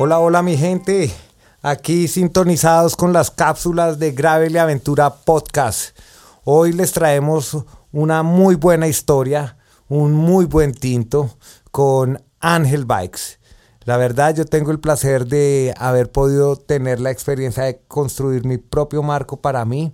Hola, hola mi gente. Aquí sintonizados con las cápsulas de Gravel y Aventura Podcast. Hoy les traemos una muy buena historia, un muy buen tinto con Ángel Bikes. La verdad yo tengo el placer de haber podido tener la experiencia de construir mi propio marco para mí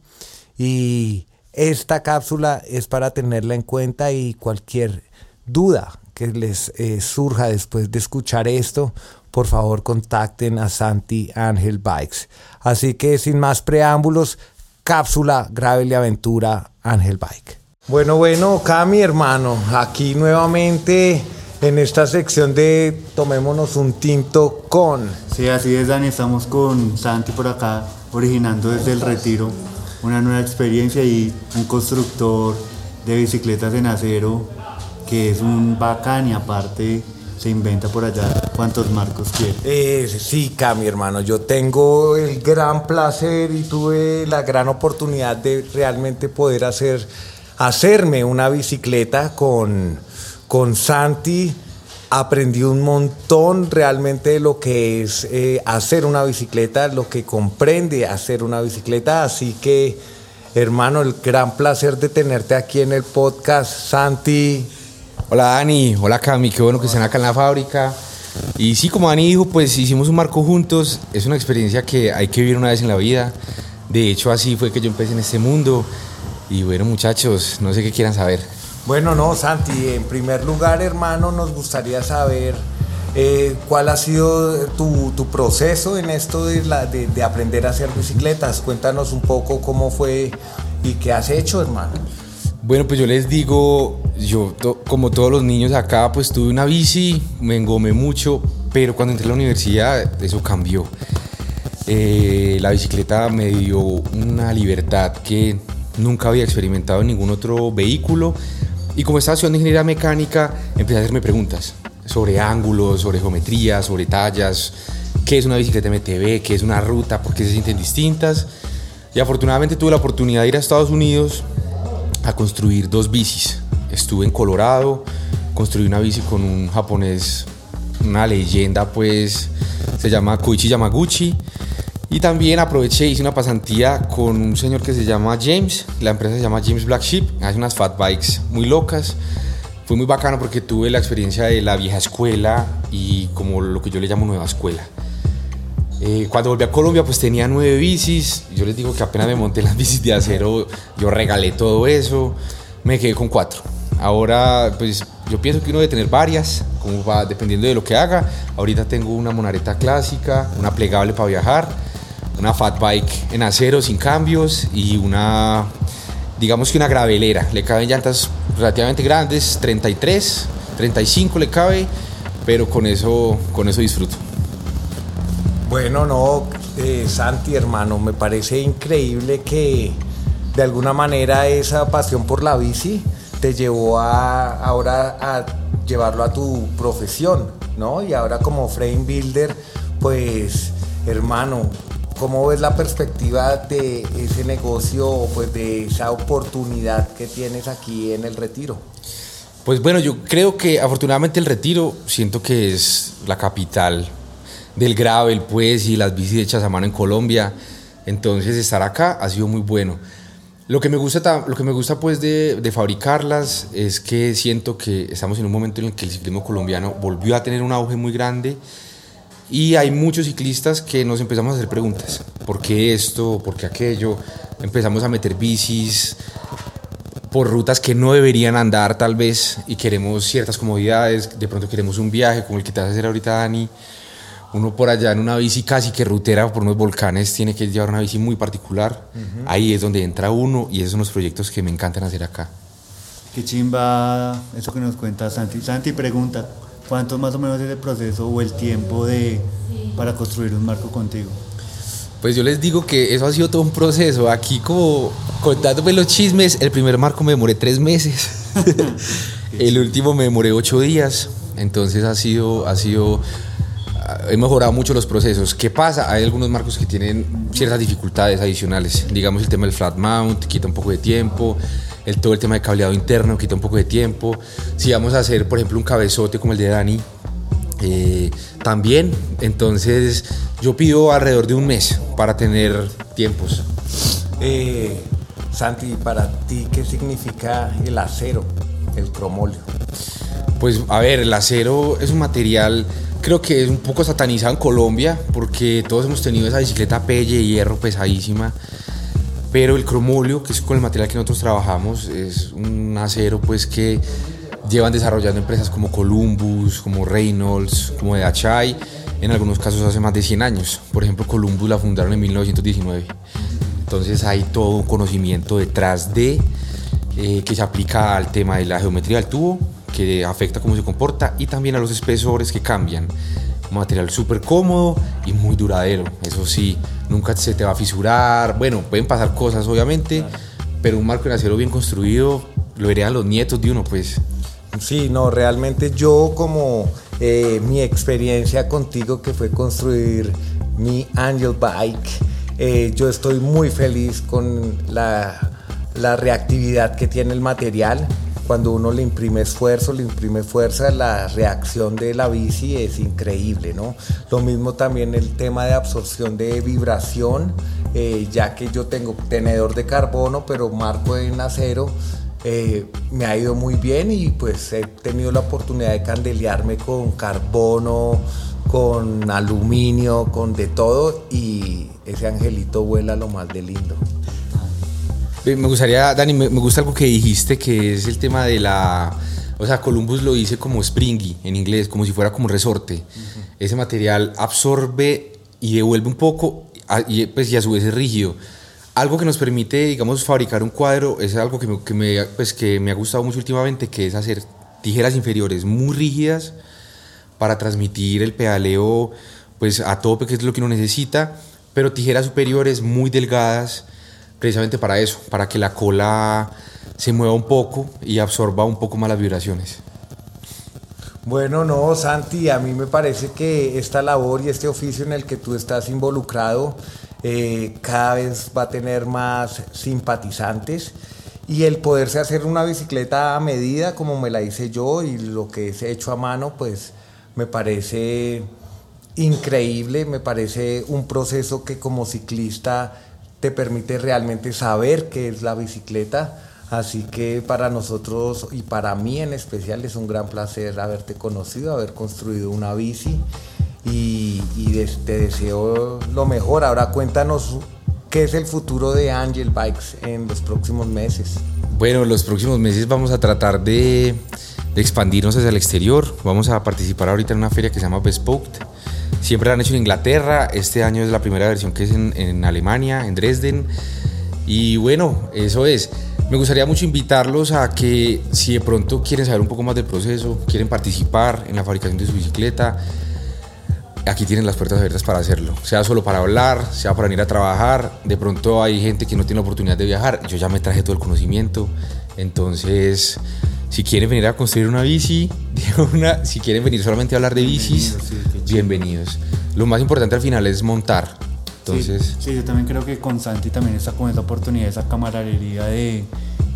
y esta cápsula es para tenerla en cuenta y cualquier duda que les eh, surja después de escuchar esto, por favor contacten a Santi Ángel Bikes. Así que sin más preámbulos, cápsula Gravel y Aventura Ángel Bike. Bueno, bueno, acá mi hermano, aquí nuevamente en esta sección de Tomémonos un tinto con. Sí, así es, Dani, estamos con Santi por acá, originando desde el retiro una nueva experiencia y un constructor de bicicletas en acero que es un bacán y aparte se inventa por allá cuántos marcos quiere. Eh, sí, mi hermano, yo tengo el gran placer y tuve la gran oportunidad de realmente poder hacer, hacerme una bicicleta con, con Santi. Aprendí un montón realmente de lo que es eh, hacer una bicicleta, lo que comprende hacer una bicicleta, así que hermano, el gran placer de tenerte aquí en el podcast, Santi. Hola Dani, hola Cami, qué bueno que estén acá en la fábrica. Y sí, como Dani dijo, pues hicimos un marco juntos. Es una experiencia que hay que vivir una vez en la vida. De hecho, así fue que yo empecé en este mundo. Y bueno, muchachos, no sé qué quieran saber. Bueno, no, Santi, en primer lugar, hermano, nos gustaría saber eh, cuál ha sido tu, proceso en esto de, la, de aprender a hacer bicicletas. Cuéntanos un poco cómo fue y qué has hecho, hermano. Bueno, pues yo les digo, yo como todos los niños acá, pues tuve una bici, me engomé mucho, pero cuando entré a la universidad eso cambió. Eh, la bicicleta me dio una libertad que nunca había experimentado en ningún otro vehículo y como estaba estudiando ingeniería mecánica empecé a hacerme preguntas sobre ángulos, sobre geometría, sobre tallas, qué es una bicicleta MTB, qué es una ruta, por qué se sienten distintas. Y afortunadamente tuve la oportunidad de ir a Estados Unidos a construir dos bicis. Estuve en Colorado, construí una bici con un japonés, una leyenda pues, se llama Koichi Yamaguchi. Y también aproveché, hice una pasantía con un señor que se llama James, la empresa se llama James Black Sheep, hace unas fat bikes muy locas. Fue muy bacano porque tuve la experiencia de la vieja escuela y como lo que yo le llamo nueva escuela. Eh, cuando volví a Colombia pues tenía nueve bicis, yo les digo que apenas me monté las bicis de acero, yo regalé todo eso, me quedé con cuatro. Ahora pues yo pienso que uno debe tener varias, como va dependiendo de lo que haga. Ahorita tengo una monareta clásica, una plegable para viajar, una fat bike en acero sin cambios y una, digamos que una gravelera. Le caben llantas relativamente grandes, 33, 35 le cabe, pero con eso, con eso disfruto. Bueno, no, eh, Santi, hermano, me parece increíble que de alguna manera esa pasión por la bici te llevó a ahora a llevarlo a tu profesión, ¿no? Y ahora como frame builder, pues, hermano, ¿cómo ves la perspectiva de ese negocio, pues de esa oportunidad que tienes aquí en el retiro? Pues bueno, yo creo que afortunadamente el retiro siento que es la capital del gravel, pues, y las bicis hechas a mano en Colombia. Entonces, estar acá ha sido muy bueno. Lo que me gusta, lo que me gusta pues de, de, fabricarlas es que siento que estamos en un momento en el que el ciclismo colombiano volvió a tener un auge muy grande y hay muchos ciclistas que nos empezamos a hacer preguntas. ¿Por qué esto? ¿Por qué aquello? Empezamos a meter bicis por rutas que no deberían andar tal vez y queremos ciertas comodidades. De pronto queremos un viaje como el que te vas a hacer ahorita Dani uno por allá en una bici casi que rutera por unos volcanes tiene que llevar una bici muy particular. Ahí es donde entra uno y esos son los proyectos que me encantan hacer acá. Qué chimba eso que nos cuenta Santi. Santi pregunta, ¿cuánto más o menos es el proceso o el tiempo de, para construir un marco contigo? Pues yo les digo que eso ha sido todo un proceso. Aquí como contándome los chismes, el primer marco me demoré tres meses. el último me demoré ocho días. Entonces ha sido, ha sido he mejorado mucho los procesos. ¿Qué pasa? Hay algunos marcos que tienen ciertas dificultades adicionales. Digamos el tema del flat mount quita un poco de tiempo, el, todo el tema de cableado interno quita un poco de tiempo. Si vamos a hacer, por ejemplo, un cabezote como el de Dani, eh, también. Entonces yo pido alrededor de un mes para tener tiempos. Eh, Santi, para ti, ¿qué significa el acero, el cromolio? Pues a ver, el acero es un material, creo que es un poco satanizado en Colombia, porque todos hemos tenido esa bicicleta pelle, hierro pesadísima. Pero el cromolio, que es con el material que nosotros trabajamos, es un acero pues que llevan desarrollando empresas como Columbus, como Reynolds, como DHI, en algunos casos hace más de 100 años. Por ejemplo, Columbus la fundaron en 1919. Entonces hay todo un conocimiento detrás de eh, que se aplica al tema de la geometría del tubo, que afecta cómo se comporta y también a los espesores que cambian. Un material súper cómodo y muy duradero. Eso sí, nunca se te va a fisurar. Bueno, pueden pasar cosas obviamente, pero un marco de acero bien construido lo verían los nietos de uno, pues. Sí, no, realmente yo como eh, mi experiencia contigo que fue construir mi Angel Bike, eh, yo estoy muy feliz con la, la, reactividad que tiene el material. Cuando uno le imprime esfuerzo, le imprime fuerza, la reacción de la bici es increíble, ¿no? Lo mismo también el tema de absorción de vibración, eh, ya que yo tengo tenedor de carbono, pero marco en acero, eh, me ha ido muy bien y pues he tenido la oportunidad de candelearme con carbono, con aluminio, con de todo y ese angelito vuela lo más de lindo. Me gustaría, Dani, me, gusta algo que dijiste que es el tema de la... O sea, Columbus lo dice como springy en inglés, como si fuera como resorte. Ese material absorbe y devuelve un poco y, pues, y a su vez es rígido. Algo que nos permite, digamos, fabricar un cuadro es algo que que me, pues, que me ha gustado mucho últimamente, que es hacer tijeras inferiores muy rígidas, para transmitir el pedaleo pues a tope, que es lo que uno necesita, pero tijeras superiores muy delgadas, precisamente para eso, para que la cola se mueva un poco y absorba un poco más las vibraciones. Bueno, no, Santi, a mí me parece que esta labor y este oficio en el que tú estás involucrado eh, cada vez va a tener más simpatizantes y el poderse hacer una bicicleta a medida como me la hice yo y lo que es hecho a mano, pues me parece increíble, me parece un proceso que como ciclista te permite realmente saber qué es la bicicleta. Así que para nosotros y para mí en especial es un gran placer haberte conocido, haber construido una bici y, te deseo lo mejor. Ahora cuéntanos qué es el futuro de Angel Bikes en los próximos meses. Bueno, los próximos meses vamos a tratar de de expandirnos hacia el exterior. Vamos a participar ahorita en una feria que se llama Bespoke. Siempre la han hecho en Inglaterra, este año es la primera versión que es en, Alemania, en Dresden. Y bueno, eso es. Me gustaría mucho invitarlos a que si de pronto quieren saber un poco más del proceso, quieren participar en la fabricación de su bicicleta, aquí tienen las puertas abiertas para hacerlo. Sea solo para hablar, sea para venir a trabajar. De pronto hay gente que no tiene la oportunidad de viajar. Yo ya me traje todo el conocimiento. Entonces, si quieren venir a construir una bici, si quieren venir solamente a hablar de bicis, bienvenidos. Lo más importante al final es montar. Entonces, sí, yo también creo que con Santi también está con esa oportunidad, esa camaradería de,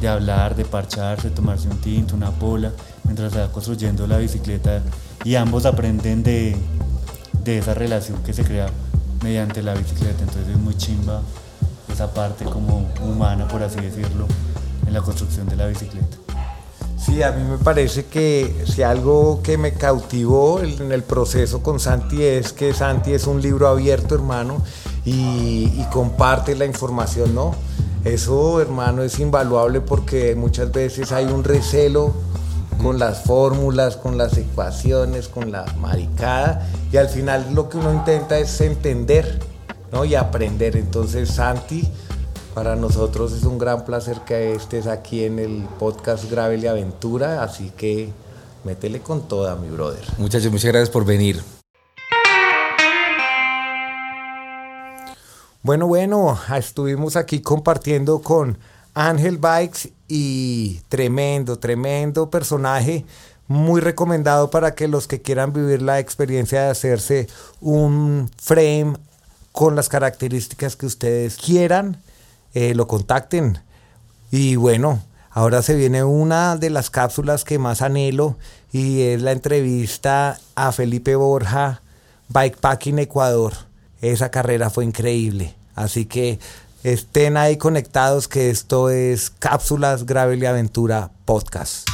de hablar, de parcharse, tomarse un tinto, una pola, mientras se va construyendo la bicicleta y ambos aprenden de, de esa relación que se crea mediante la bicicleta. Entonces es muy chimba esa parte como humana, por así decirlo, en la construcción de la bicicleta. Sí, a mí me parece que si algo que me cautivó en el proceso con Santi es que Santi es un libro abierto, hermano, y, comparte la información, ¿no? Eso, hermano, es invaluable porque muchas veces hay un recelo con las fórmulas, con las ecuaciones, con la maricada, y al final lo que uno intenta es entender, ¿no? Y aprender. Entonces, Santi para nosotros es un gran placer que estés aquí en el podcast Gravel y Aventura, así que métele con toda, mi brother. Muchachos, muchas gracias por venir. Bueno, bueno, estuvimos aquí compartiendo con Ángel Bikes y tremendo, tremendo personaje, muy recomendado para que los que quieran vivir la experiencia de hacerse un frame con las características que ustedes quieran, eh, lo contacten. Y bueno, Ahora se viene una de las cápsulas que más anhelo y es la entrevista a Felipe Borja, Bikepacking Ecuador. Esa carrera fue increíble. Así que estén ahí conectados que esto es Cápsulas Gravel y Aventura Podcast.